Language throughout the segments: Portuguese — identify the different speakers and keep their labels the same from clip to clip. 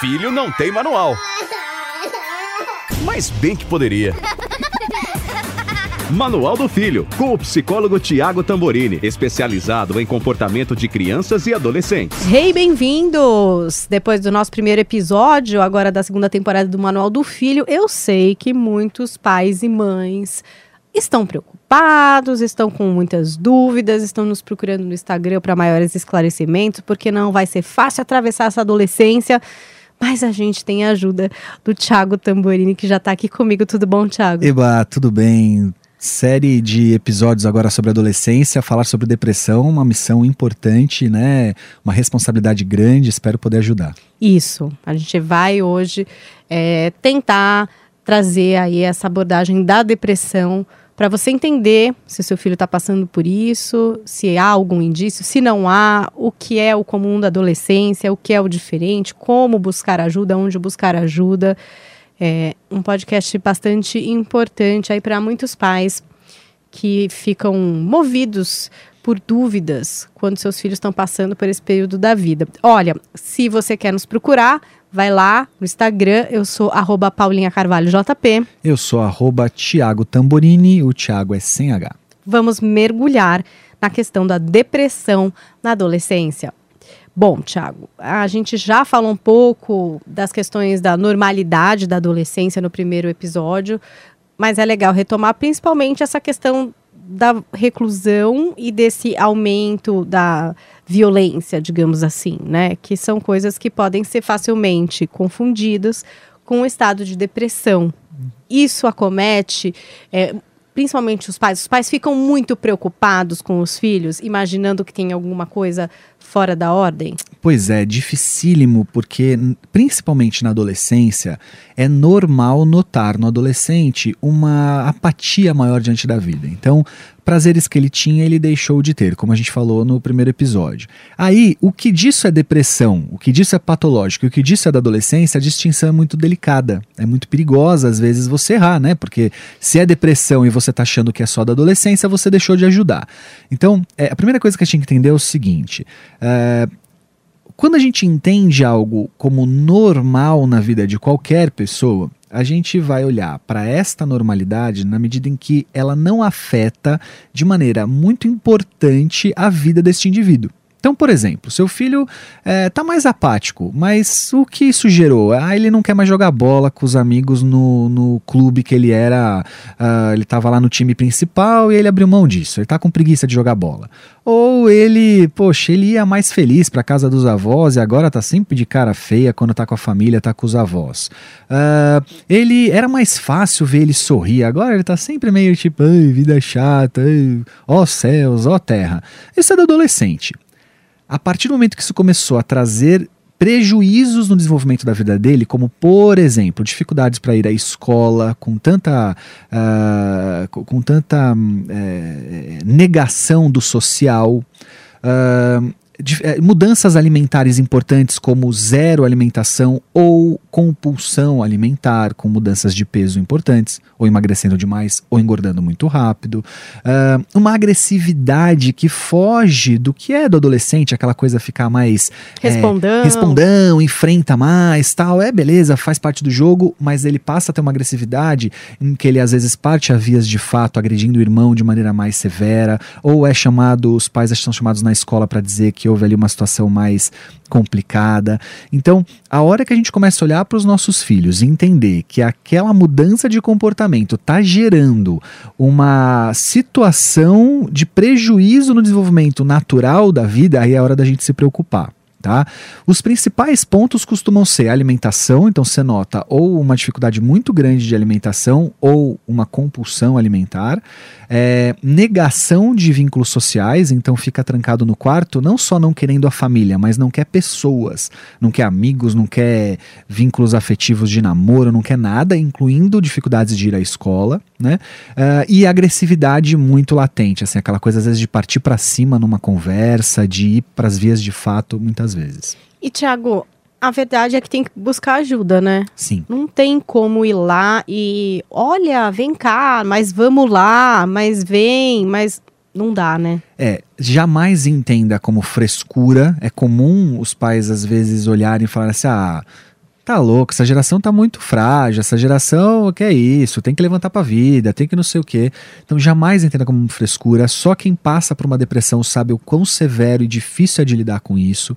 Speaker 1: filho não tem manual. Mas bem que poderia. Manual do Filho, com o psicólogo Tiago Tamborini, especializado em comportamento de crianças e adolescentes.
Speaker 2: Hey, bem-vindos! Depois do nosso primeiro episódio, agora da segunda temporada do Manual do Filho, eu sei que muitos pais e mães estão preocupados, estão com muitas dúvidas, estão nos procurando no Instagram para maiores esclarecimentos, porque não vai ser fácil atravessar essa adolescência. Mas a gente tem a ajuda do Thiago Tamborini, que já está aqui comigo. Tudo bom, Thiago?
Speaker 3: Eba, tudo bem? Série de episódios agora sobre adolescência, falar sobre depressão, uma missão importante, né? Uma responsabilidade grande, espero poder ajudar.
Speaker 2: Isso, a gente vai hoje é, tentar trazer aí essa abordagem da depressão para você entender se o seu filho está passando por isso, se há algum indício, se não há, o que é o comum da adolescência, o que é o diferente, como buscar ajuda, onde buscar ajuda. É um podcast bastante importante aí para muitos pais que ficam movidos por dúvidas quando seus filhos estão passando por esse período da vida. Olha, se você quer nos procurar, vai lá no Instagram, eu sou arroba Paulinha Carvalho JP.
Speaker 3: Eu sou arroba Tiago Tamborini, o Tiago é sem H.
Speaker 2: Vamos mergulhar na questão da depressão na adolescência. Bom, Tiago, a gente já falou um pouco das questões da normalidade da adolescência no primeiro episódio, mas é legal retomar principalmente essa questão da reclusão e desse aumento da violência, digamos assim, né? Que são coisas que podem ser facilmente confundidas com o estado de depressão. Isso acomete é, principalmente os pais. Os pais ficam muito preocupados com os filhos, imaginando que tem alguma coisa fora da ordem?
Speaker 3: Pois é, dificílimo, porque principalmente na adolescência, é normal notar no adolescente uma apatia maior diante da vida. Então, prazeres que ele tinha, ele deixou de ter, como a gente falou no primeiro episódio. Aí, o que disso é depressão, o que disso é patológico, o que disso é da adolescência, a distinção é muito delicada, é muito perigosa às vezes você errar, né? Porque se é depressão e você tá achando que é só da adolescência, você deixou de ajudar. Então, é, a primeira coisa que a gente tem que entender é o seguinte: é, quando a gente entende algo como normal na vida de qualquer pessoa, a gente vai olhar para esta normalidade na medida em que ela não afeta de maneira muito importante a vida deste indivíduo. Então, por exemplo, seu filho é, mais apático, mas o que isso gerou? Ah, ele não quer mais jogar bola com os amigos no, no clube que ele era. Uh, ele estava lá no time principal e ele abriu mão disso. Ele está com preguiça de jogar bola. Ou ele, poxa, ele ia mais feliz para casa dos avós e agora tá sempre de cara feia quando tá com a família, tá com os avós. Uh, ele era mais fácil ver ele sorrir, agora ele tá sempre meio tipo, ai, vida chata, ó céus, ó terra. Isso é do adolescente. A partir do momento que isso começou a trazer prejuízos no desenvolvimento da vida dele, como por exemplo dificuldades para ir à escola, com tanta, uh, com tanta uh, negação do social, uh, mudanças alimentares importantes como zero alimentação ou compulsão alimentar, com mudanças de peso importantes, ou emagrecendo demais ou engordando muito rápido. Uh, uma agressividade que foge do que é do adolescente, aquela coisa ficar mais.
Speaker 2: Respondão.
Speaker 3: É, respondão, enfrenta mais, tal. É beleza, faz parte do jogo, mas ele passa a ter uma agressividade em que ele às vezes parte a vias de fato agredindo o irmão de maneira mais severa, ou é chamado, os pais são chamados na escola para dizer que houve ali uma situação mais complicada. Então, a hora que a gente começa a olhar para os nossos filhos e entender que aquela mudança de comportamento está gerando uma situação de prejuízo no desenvolvimento natural da vida, aí é hora da gente se preocupar. Tá? Os principais pontos costumam ser alimentação, então você nota ou uma dificuldade muito grande de alimentação ou uma compulsão alimentar, é, negação de vínculos sociais, então fica trancado no quarto, não só não querendo a família, mas não quer pessoas, não quer amigos, não quer vínculos afetivos de namoro, não quer nada, incluindo dificuldades de ir à escola, né? Uh, e agressividade muito latente, assim, aquela coisa às vezes de partir para cima numa conversa, de ir para as vias de fato muitas vezes.
Speaker 2: E Tiago, a verdade é que tem que buscar ajuda, né?
Speaker 3: Sim.
Speaker 2: Não tem como ir lá e olha, vem cá, mas vamos lá, mas vem, mas não dá, né?
Speaker 3: É, jamais entenda como frescura. É comum os pais às vezes olharem e falarem assim: ah, tá louco, essa geração tá muito frágil, essa geração, que é isso, tem que levantar pra vida, tem que não sei o quê. Então jamais entenda como frescura, só quem passa por uma depressão sabe o quão severo e difícil é de lidar com isso.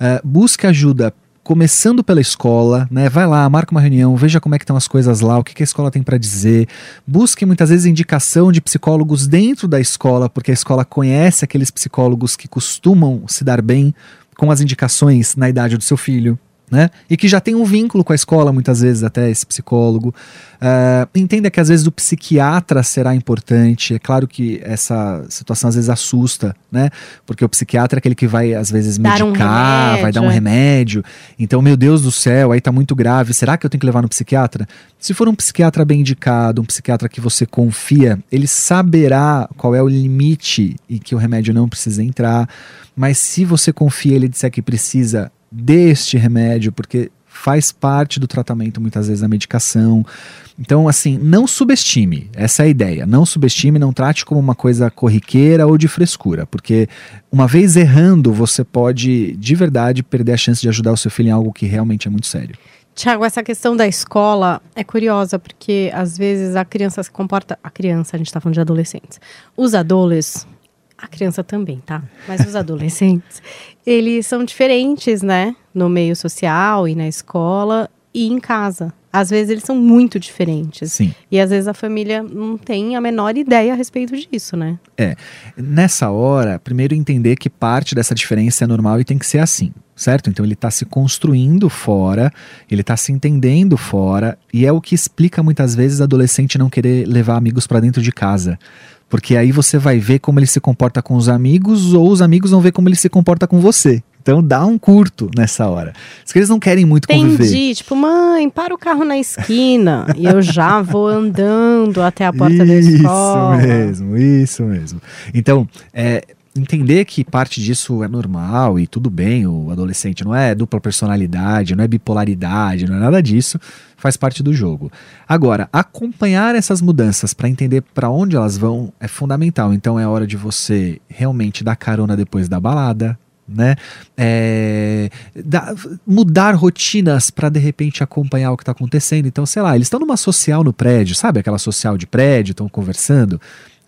Speaker 3: Uh, busque ajuda começando pela escola, né? Vai lá, marca uma reunião, veja como é que estão as coisas lá, o que, que a escola tem para dizer. Busque muitas vezes indicação de psicólogos dentro da escola, porque a escola conhece aqueles psicólogos que costumam se dar bem com as indicações na idade do seu filho né? E que já tem um vínculo com a escola, muitas vezes, até esse psicólogo. Uh, entenda que às vezes o psiquiatra será importante. É claro que essa situação às vezes assusta, né? Porque o psiquiatra é aquele que vai, às vezes, dar medicar, um vai dar um é. remédio. Então, meu Deus do céu, aí tá muito grave. Será que eu tenho que levar no psiquiatra? Se for um psiquiatra bem indicado, um psiquiatra que você confia, ele saberá qual é o limite e que o remédio não precisa entrar. Mas se você confia, ele disser que precisa deste remédio, porque faz parte do tratamento muitas vezes a medicação. Então, assim, não subestime, essa é a ideia. Não subestime, não trate como uma coisa corriqueira ou de frescura, porque uma vez errando, você pode de verdade perder a chance de ajudar o seu filho em algo que realmente é muito sério.
Speaker 2: Tiago, essa questão da escola é curiosa, porque às vezes a criança se comporta. A criança, a gente está falando de adolescentes. Os adolescentes a criança também, tá? Mas os adolescentes, eles são diferentes, né? No meio social e na escola e em casa. Às vezes eles são muito diferentes.
Speaker 3: Sim.
Speaker 2: E às vezes a família não tem a menor ideia a respeito disso, né?
Speaker 3: É. Nessa hora, primeiro entender que parte dessa diferença é normal e tem que ser assim, certo? Então ele está se construindo fora, ele está se entendendo fora, e é o que explica muitas vezes adolescente não querer levar amigos para dentro de casa. Porque aí você vai ver como ele se comporta com os amigos, ou os amigos vão ver como ele se comporta com você. Então dá um curto nessa hora. Os que eles não querem muito
Speaker 2: Entendi.
Speaker 3: conviver.
Speaker 2: Entendi. Tipo, mãe, para o carro na esquina. e eu já vou andando até a porta isso da escola.
Speaker 3: Isso mesmo, isso mesmo. Então, é, entender que parte disso é normal e tudo bem, o adolescente não é dupla personalidade, não é bipolaridade, não é nada disso, faz parte do jogo. Agora, acompanhar essas mudanças para entender para onde elas vão é fundamental. Então é hora de você realmente dar carona depois da balada, né? É, da, mudar rotinas para de repente acompanhar o que está acontecendo. Então, sei lá, eles estão numa social no prédio, sabe aquela social de prédio, estão conversando.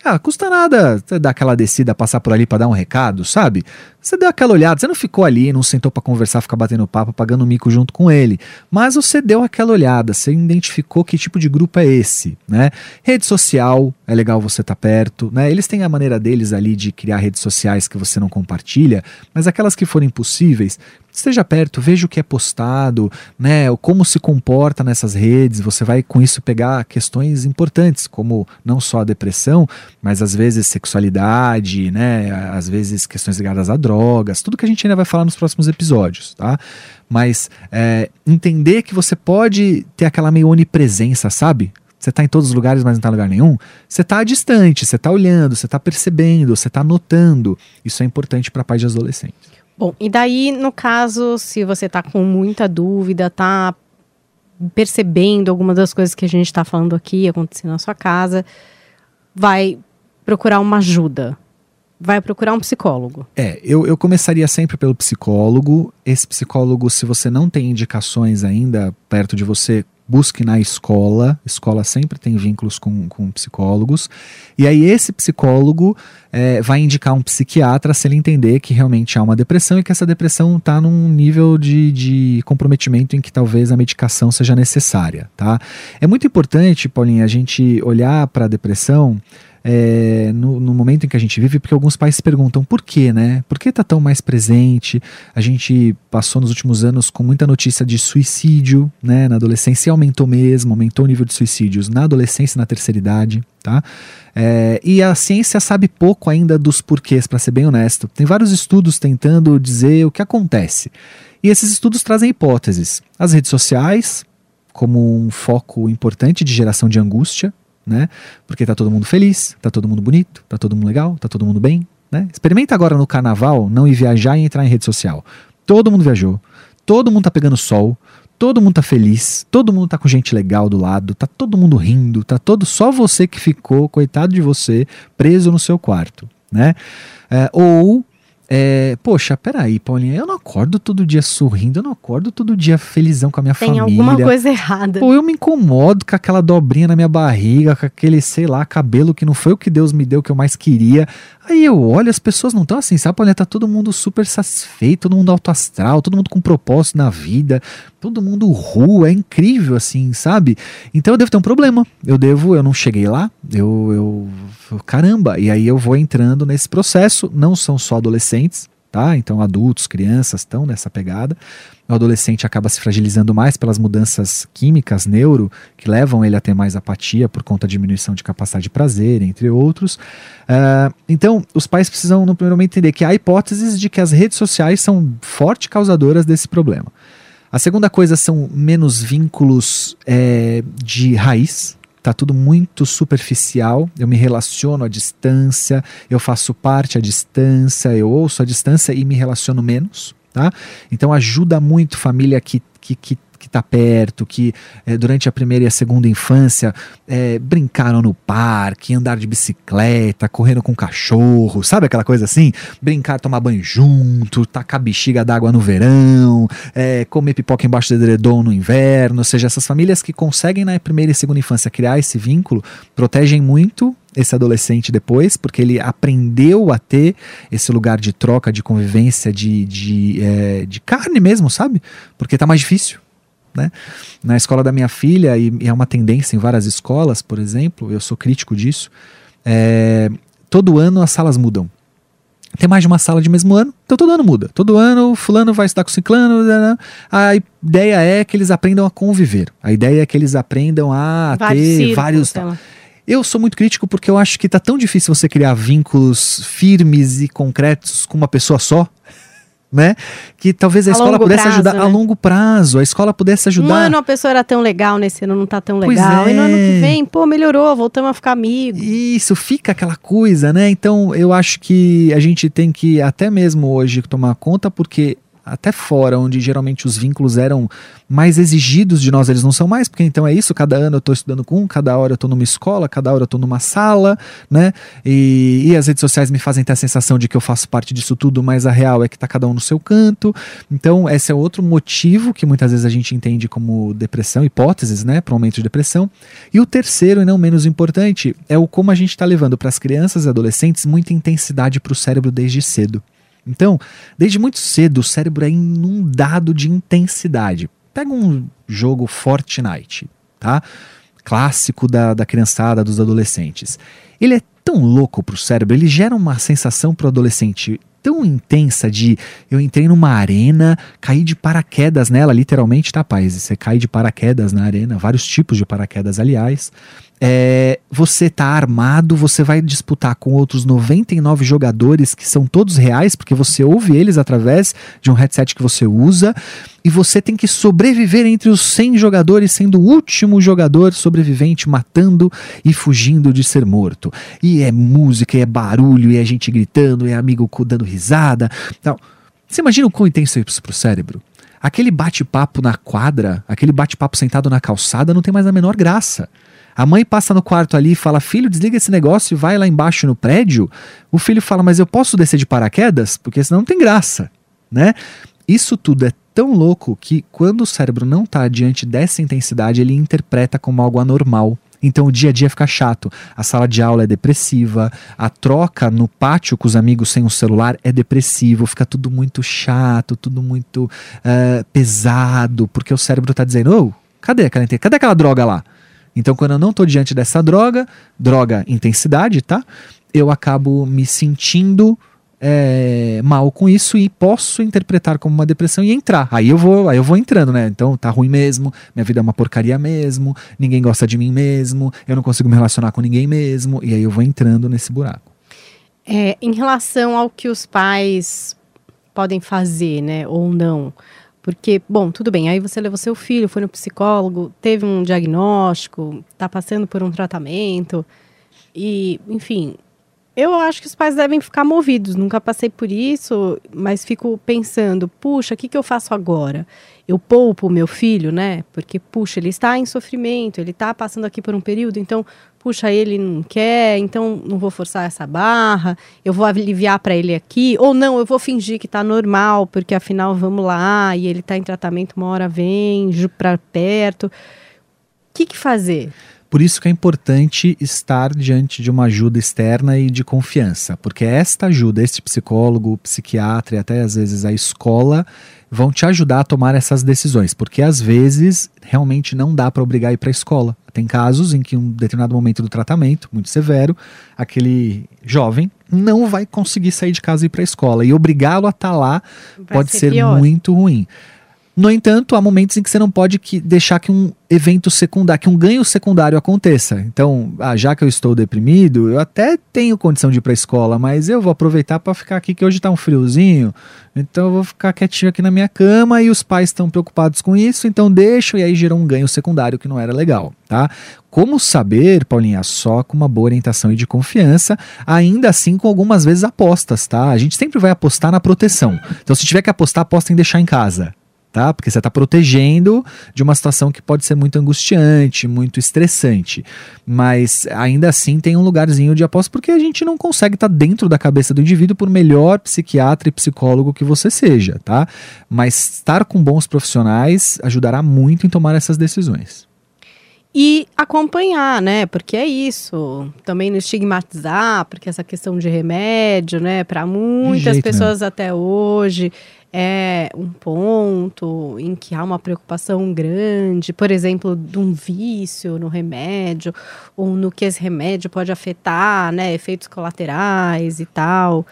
Speaker 3: Ah, custa nada você dar aquela descida, passar por ali para dar um recado, sabe? Você deu aquela olhada, você não ficou ali, não sentou para conversar, ficar batendo papo, pagando mico junto com ele, mas você deu aquela olhada, você identificou que tipo de grupo é esse, né? Rede social, é legal você estar tá perto, né? Eles têm a maneira deles ali de criar redes sociais que você não compartilha, mas aquelas que forem possíveis, esteja perto, veja o que é postado, né, como se comporta nessas redes, você vai com isso pegar questões importantes, como não só a depressão, mas às vezes sexualidade, né, às vezes questões ligadas a drogas, tudo que a gente ainda vai falar nos próximos episódios, tá? Mas é, entender que você pode ter aquela meio onipresença, sabe? Você está em todos os lugares, mas não está em lugar nenhum. Você está distante, você está olhando, você está percebendo, você está notando. Isso é importante para pais de adolescentes.
Speaker 2: Bom, e daí, no caso, se você está com muita dúvida, está percebendo alguma das coisas que a gente está falando aqui acontecendo na sua casa, vai procurar uma ajuda. Vai procurar um psicólogo.
Speaker 3: É, eu, eu começaria sempre pelo psicólogo. Esse psicólogo, se você não tem indicações ainda perto de você, busque na escola. Escola sempre tem vínculos com, com psicólogos. E aí, esse psicólogo é, vai indicar um psiquiatra se ele entender que realmente há uma depressão e que essa depressão está num nível de, de comprometimento em que talvez a medicação seja necessária. Tá? É muito importante, Paulinha, a gente olhar para a depressão é, no, no, momento em que a gente vive, porque alguns pais se perguntam por quê, né? Por que está tão mais presente? A gente passou nos últimos anos com muita notícia de suicídio, né? Na adolescência aumentou mesmo, aumentou o nível de suicídios na adolescência e na terceira idade, tá? É, e a ciência sabe pouco ainda dos porquês, para ser bem honesto. Tem vários estudos tentando dizer o que acontece. E esses estudos trazem hipóteses. As redes sociais, como um foco importante de geração de angústia, né? Porque tá todo mundo feliz, tá todo mundo bonito, tá todo mundo legal, tá todo mundo bem, né? Experimenta agora no carnaval não ir viajar e entrar em rede social. Todo mundo viajou, todo mundo tá pegando sol, todo mundo tá feliz, todo mundo tá com gente legal do lado, tá todo mundo rindo, tá todo só você que ficou, coitado de você, preso no seu quarto, né? É, ou é, poxa, peraí, Paulinha, eu não acordo todo dia sorrindo, eu não acordo todo dia felizão com a minha
Speaker 2: Tem
Speaker 3: família.
Speaker 2: alguma coisa errada.
Speaker 3: Pô, eu me incomodo com aquela dobrinha na minha barriga, com aquele, sei lá, cabelo que não foi o que Deus me deu que eu mais queria. Aí eu olho, as pessoas não estão assim, sabe? Olha, tá todo mundo super satisfeito, todo mundo alto astral, todo mundo com propósito na vida, todo mundo rua, é incrível assim, sabe? Então eu devo ter um problema. Eu devo, eu não cheguei lá, eu, eu caramba, e aí eu vou entrando nesse processo, não são só adolescentes, tá? Então adultos, crianças estão nessa pegada. O adolescente acaba se fragilizando mais pelas mudanças químicas, neuro, que levam ele a ter mais apatia por conta da diminuição de capacidade de prazer, entre outros. Uh, então, os pais precisam, no primeiro momento, entender que há hipóteses de que as redes sociais são forte causadoras desse problema. A segunda coisa são menos vínculos é, de raiz, tá tudo muito superficial. Eu me relaciono à distância, eu faço parte à distância, eu ouço à distância e me relaciono menos. Tá? Então ajuda muito família que, que, que que está perto, que é, durante a primeira e a segunda infância é, brincaram no parque, andar de bicicleta, correndo com cachorro, sabe aquela coisa assim? Brincar, tomar banho junto, tacar bexiga d'água no verão, é, comer pipoca embaixo do edredom no inverno, ou seja, essas famílias que conseguem na primeira e segunda infância criar esse vínculo, protegem muito esse adolescente depois, porque ele aprendeu a ter esse lugar de troca, de convivência, de, de, é, de carne mesmo, sabe? Porque tá mais difícil. Né? Na escola da minha filha, e, e é uma tendência em várias escolas, por exemplo, eu sou crítico disso, é, todo ano as salas mudam. Tem mais de uma sala de mesmo ano, então todo ano muda. Todo ano fulano vai estudar com ciclano. Né, né. A ideia é que eles aprendam a conviver. A ideia é que eles aprendam a vários ter círculos, vários. Eu sou muito crítico porque eu acho que tá tão difícil você criar vínculos firmes e concretos com uma pessoa só né? Que talvez a, a escola pudesse prazo, ajudar né? a longo prazo, a escola pudesse ajudar. Um
Speaker 2: ano a pessoa era tão legal, nesse ano não tá tão legal. É. E no ano que vem, pô, melhorou, voltamos a ficar amigos.
Speaker 3: Isso, fica aquela coisa, né? Então eu acho que a gente tem que até mesmo hoje tomar conta, porque até fora, onde geralmente os vínculos eram mais exigidos de nós, eles não são mais, porque então é isso, cada ano eu estou estudando com um, cada hora eu estou numa escola, cada hora eu estou numa sala, né? E, e, as redes sociais me fazem ter a sensação de que eu faço parte disso tudo, mas a real é que está cada um no seu canto. Então, esse é outro motivo que muitas vezes a gente entende como depressão, hipóteses, né, para um aumento de depressão. E o terceiro, e não menos importante, é o como a gente está levando para as crianças e adolescentes muita intensidade para o cérebro desde cedo. Então, desde muito cedo, o cérebro é inundado de intensidade. Pega um jogo Fortnite, tá? Clássico da, da criançada, dos adolescentes. Ele é tão louco para o cérebro, ele gera uma sensação para o adolescente tão intensa de eu entrei numa arena, caí de paraquedas nela, literalmente, tá, paz? Você cai de paraquedas na arena, vários tipos de paraquedas, aliás. É, você tá armado, você vai disputar com outros 99 jogadores que são todos reais, porque você ouve eles através de um headset que você usa, e você tem que sobreviver entre os 100 jogadores, sendo o último jogador sobrevivente, matando e fugindo de ser morto. E é música, e é barulho, e é gente gritando, e é amigo dando risada. Então, você imagina o quão intenso é isso pro cérebro? Aquele bate-papo na quadra, aquele bate-papo sentado na calçada não tem mais a menor graça. A mãe passa no quarto ali e fala: Filho, desliga esse negócio e vai lá embaixo no prédio. O filho fala: Mas eu posso descer de paraquedas? Porque senão não tem graça, né? Isso tudo é tão louco que quando o cérebro não está diante dessa intensidade, ele interpreta como algo anormal. Então o dia a dia fica chato. A sala de aula é depressiva, a troca no pátio com os amigos sem o celular é depressivo, fica tudo muito chato, tudo muito uh, pesado, porque o cérebro está dizendo: oh, cadê cadê aquela droga lá? Então, quando eu não estou diante dessa droga, droga intensidade, tá? Eu acabo me sentindo é, mal com isso e posso interpretar como uma depressão e entrar. Aí eu vou, aí eu vou entrando, né? Então tá ruim mesmo, minha vida é uma porcaria mesmo, ninguém gosta de mim mesmo, eu não consigo me relacionar com ninguém mesmo, e aí eu vou entrando nesse buraco.
Speaker 2: É, em relação ao que os pais podem fazer, né, ou não, porque, bom, tudo bem, aí você levou seu filho, foi no psicólogo, teve um diagnóstico, está passando por um tratamento, e, enfim, Eu acho que os pais devem ficar movidos. Nunca passei por isso, mas fico pensando: puxa, o que, que eu faço agora? Eu poupo o meu filho, né? Porque, puxa, ele está em sofrimento, ele está passando aqui por um período, então, puxa, ele não quer, então não vou forçar essa barra, eu vou aliviar para ele aqui, ou não, eu vou fingir que está normal, porque afinal vamos lá, e ele está em tratamento, uma hora vem para perto. O que, que fazer?
Speaker 3: Por isso que é importante estar diante de uma ajuda externa e de confiança, porque esta ajuda, este psicólogo, psiquiatra e até às vezes a escola vão te ajudar a tomar essas decisões, porque às vezes realmente não dá para obrigar a ir para a escola. Tem casos em que um determinado momento do tratamento, muito severo, aquele jovem não vai conseguir sair de casa e ir para a escola e obrigá-lo a estar tá lá vai pode ser, ser muito ruim. No entanto, há momentos em que você não pode que deixar que um evento secundário, que um ganho secundário aconteça. Então, ah, já que eu estou deprimido, eu até tenho condição de ir para a escola, mas eu vou aproveitar para ficar aqui que hoje está um friozinho. Então eu vou ficar quietinho aqui na minha cama e os pais estão preocupados com isso, então deixo e aí gerou um ganho secundário que não era legal, tá? Como saber, Paulinha, só com uma boa orientação e de confiança, ainda assim com algumas vezes apostas, tá? A gente sempre vai apostar na proteção. Então se tiver que apostar, aposta em deixar em casa tá? Porque você está protegendo de uma situação que pode ser muito angustiante, muito estressante. Mas ainda assim tem um lugarzinho de aposta porque a gente não consegue estar tá dentro da cabeça do indivíduo por melhor psiquiatra e psicólogo que você seja, tá? Mas estar com bons profissionais ajudará muito em tomar essas decisões
Speaker 2: e acompanhar, né? Porque é isso. Também não estigmatizar, porque essa questão de remédio, né, para muitas jeito, pessoas né? até hoje é um ponto em que há uma preocupação grande, por exemplo, de um vício no remédio, ou no que esse remédio pode afetar, né, efeitos colaterais e tal.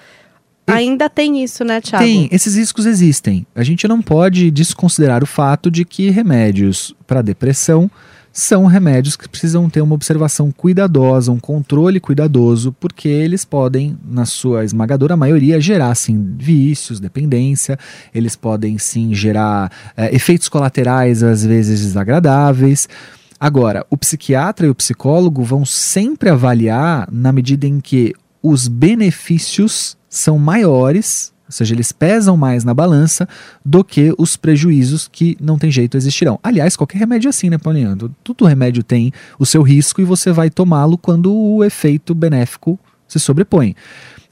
Speaker 2: E Ainda tem isso, né, Thiago?
Speaker 3: Tem, esses riscos existem. A gente não pode desconsiderar o fato de que remédios para depressão são remédios que precisam ter uma observação cuidadosa, um controle cuidadoso, porque eles podem, na sua esmagadora maioria, gerar sim vícios, dependência, eles podem sim gerar é, efeitos colaterais, às vezes desagradáveis. Agora, o psiquiatra e o psicólogo vão sempre avaliar na medida em que os benefícios são maiores ou seja, eles pesam mais na balança do que os prejuízos que não tem jeito existirão. Aliás, qualquer remédio é assim, né, Paulinho? Todo remédio tem o seu risco e você vai tomá-lo quando o efeito benéfico se sobrepõe.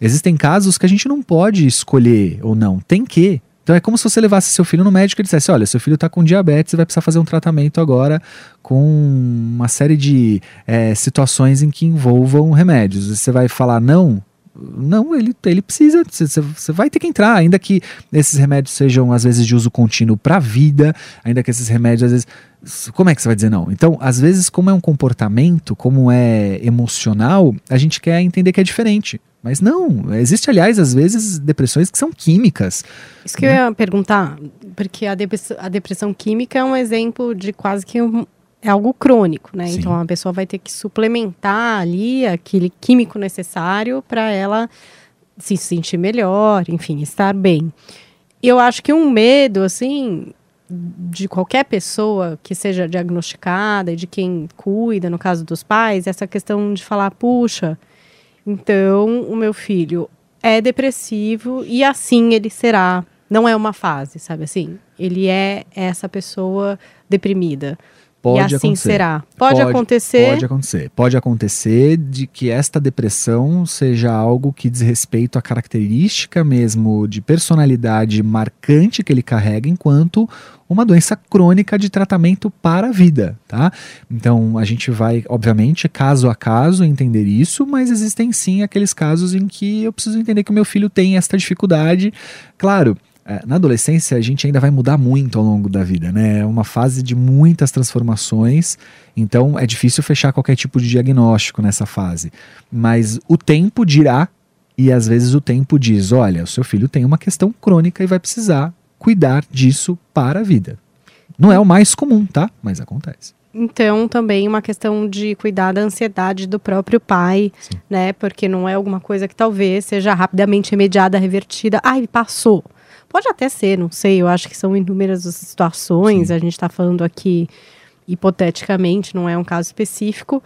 Speaker 3: Existem casos que a gente não pode escolher ou não, tem que. Então é como se você levasse seu filho no médico e dissesse: olha, seu filho está com diabetes, e vai precisar fazer um tratamento agora com uma série de é, situações em que envolvam remédios. Você vai falar não? Não, ele, ele precisa, você vai ter que entrar, ainda que esses remédios sejam às vezes de uso contínuo para a vida, ainda que esses remédios às vezes. Como é que você vai dizer não? Então, às vezes, como é um comportamento, como é emocional, a gente quer entender que é diferente. Mas não, existe, aliás, às vezes, depressões que são químicas.
Speaker 2: Isso que né? eu ia perguntar, porque a depressão, a depressão química é um exemplo de quase que um, é algo crônico, né? Sim. Então a pessoa vai ter que suplementar ali aquele químico necessário para ela se sentir melhor, enfim, estar bem. Eu acho que um medo, assim, de qualquer pessoa que seja diagnosticada e de quem cuida, no caso dos pais, essa questão de falar, puxa, então o meu filho é depressivo e assim ele será. Não é uma fase, sabe assim? Ele é essa pessoa deprimida. Pode e assim acontecer. será. Pode, pode, acontecer.
Speaker 3: Pode acontecer. Pode acontecer de que esta depressão seja algo que diz respeito à característica mesmo de personalidade marcante que ele carrega, enquanto uma doença crônica de tratamento para a vida, tá? Então a gente vai, obviamente, caso a caso entender isso, mas existem sim aqueles casos em que eu preciso entender que o meu filho tem esta dificuldade. Claro, na adolescência a gente ainda vai mudar muito ao longo da vida, né? É uma fase de muitas transformações, então é difícil fechar qualquer tipo de diagnóstico nessa fase. Mas o tempo dirá, e às vezes o tempo diz: olha, o seu filho tem uma questão crônica e vai precisar cuidar disso para a vida. Não é o mais comum, tá? Mas acontece.
Speaker 2: Então, também uma questão de cuidar da ansiedade do próprio pai, Sim. né? Porque não é alguma coisa que talvez seja rapidamente remediada, revertida. Ai, passou. Pode até ser, não sei. Eu acho que são inúmeras as situações. Sim. A gente está falando aqui hipoteticamente, não é um caso específico.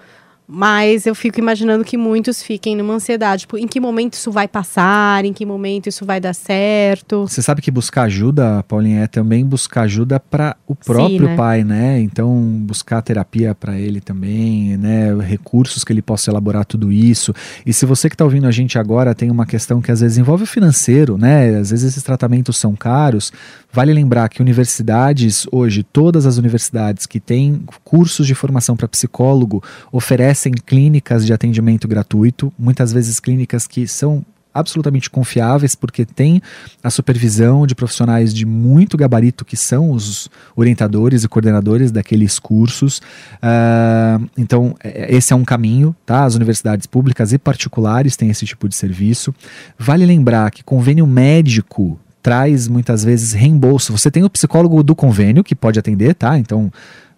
Speaker 2: Mas eu fico imaginando que muitos fiquem numa ansiedade. Tipo, em que momento isso vai passar? Em que momento isso vai dar certo?
Speaker 3: Você sabe que buscar ajuda, Paulinha, é também buscar ajuda para o próprio
Speaker 2: Sim, né?
Speaker 3: pai, né? Então, buscar terapia para ele também, né? Recursos que ele possa elaborar tudo isso. E se você que está ouvindo a gente agora tem uma questão que às vezes envolve o financeiro, né? Às vezes esses tratamentos são caros. Vale lembrar que universidades, hoje, todas as universidades que têm cursos de formação para psicólogo oferecem clínicas de atendimento gratuito, muitas vezes clínicas que são absolutamente confiáveis, porque tem a supervisão de profissionais de muito gabarito, que são os orientadores e coordenadores daqueles cursos. Uh, então, esse é um caminho, tá? As universidades públicas e particulares têm esse tipo de serviço. Vale lembrar que convênio médico traz muitas vezes reembolso. Você tem o psicólogo do convênio que pode atender, tá? Então,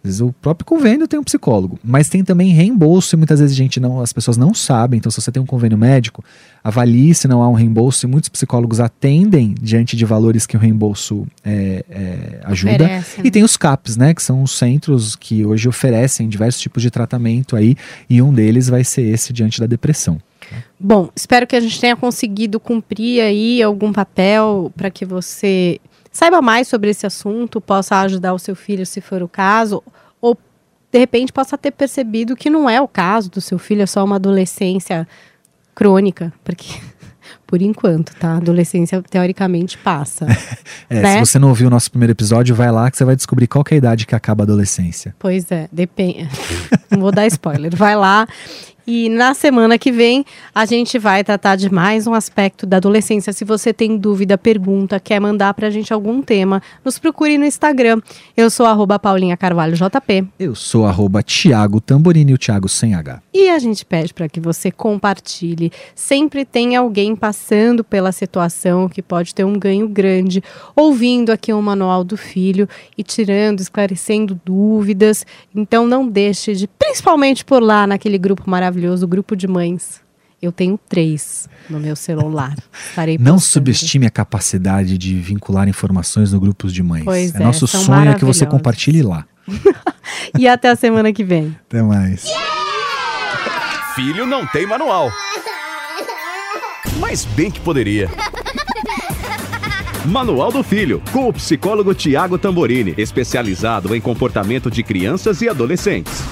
Speaker 3: vezes o próprio convênio tem um psicólogo, mas tem também reembolso e muitas vezes gente não, as pessoas não sabem. Então, se você tem um convênio médico, avalie se não há um reembolso. E muitos psicólogos atendem diante de valores que o reembolso é, é, ajuda.
Speaker 2: Oferece, né?
Speaker 3: E tem os CAPs, né? Que são os centros que hoje oferecem diversos tipos de tratamento aí, e um deles vai ser esse diante da depressão.
Speaker 2: Bom, espero que a gente tenha conseguido cumprir aí algum papel para que você saiba mais sobre esse assunto, possa ajudar o seu filho se for o caso, ou de repente possa ter percebido que não é o caso do seu filho, é só uma adolescência crônica, porque por enquanto, tá? A adolescência teoricamente passa.
Speaker 3: É,
Speaker 2: Né?
Speaker 3: Se você não ouviu o nosso primeiro episódio, vai lá que você vai descobrir qual que é a idade que acaba a adolescência.
Speaker 2: Pois é, depende. Não vou dar spoiler. Vai lá. E na semana que vem a gente vai tratar de mais um aspecto da adolescência. Se você tem dúvida, pergunta, quer mandar pra gente algum tema, nos procure no Instagram. Eu sou arroba Paulinha Carvalho JP.
Speaker 3: Eu sou arroba Thiago Tamborini, o Thiago sem H.
Speaker 2: E a gente pede para que você compartilhe. Sempre tem alguém passando pela situação que pode ter um ganho grande, ouvindo aqui o manual do filho e tirando, esclarecendo dúvidas. Então não deixe de, principalmente por lá naquele grupo maravilhoso, o grupo de mães. Eu tenho três no meu celular. Estarei
Speaker 3: Não
Speaker 2: postando.
Speaker 3: subestime a capacidade de vincular informações no grupos de mães.
Speaker 2: Pois é,
Speaker 3: nosso
Speaker 2: são
Speaker 3: sonho é que você compartilhe lá.
Speaker 2: E até a semana que vem.
Speaker 3: Até mais.
Speaker 1: Filho não tem manual. Mas bem que poderia. Manual do Filho, com o psicólogo Tiago Tamborini, especializado em comportamento de crianças e adolescentes.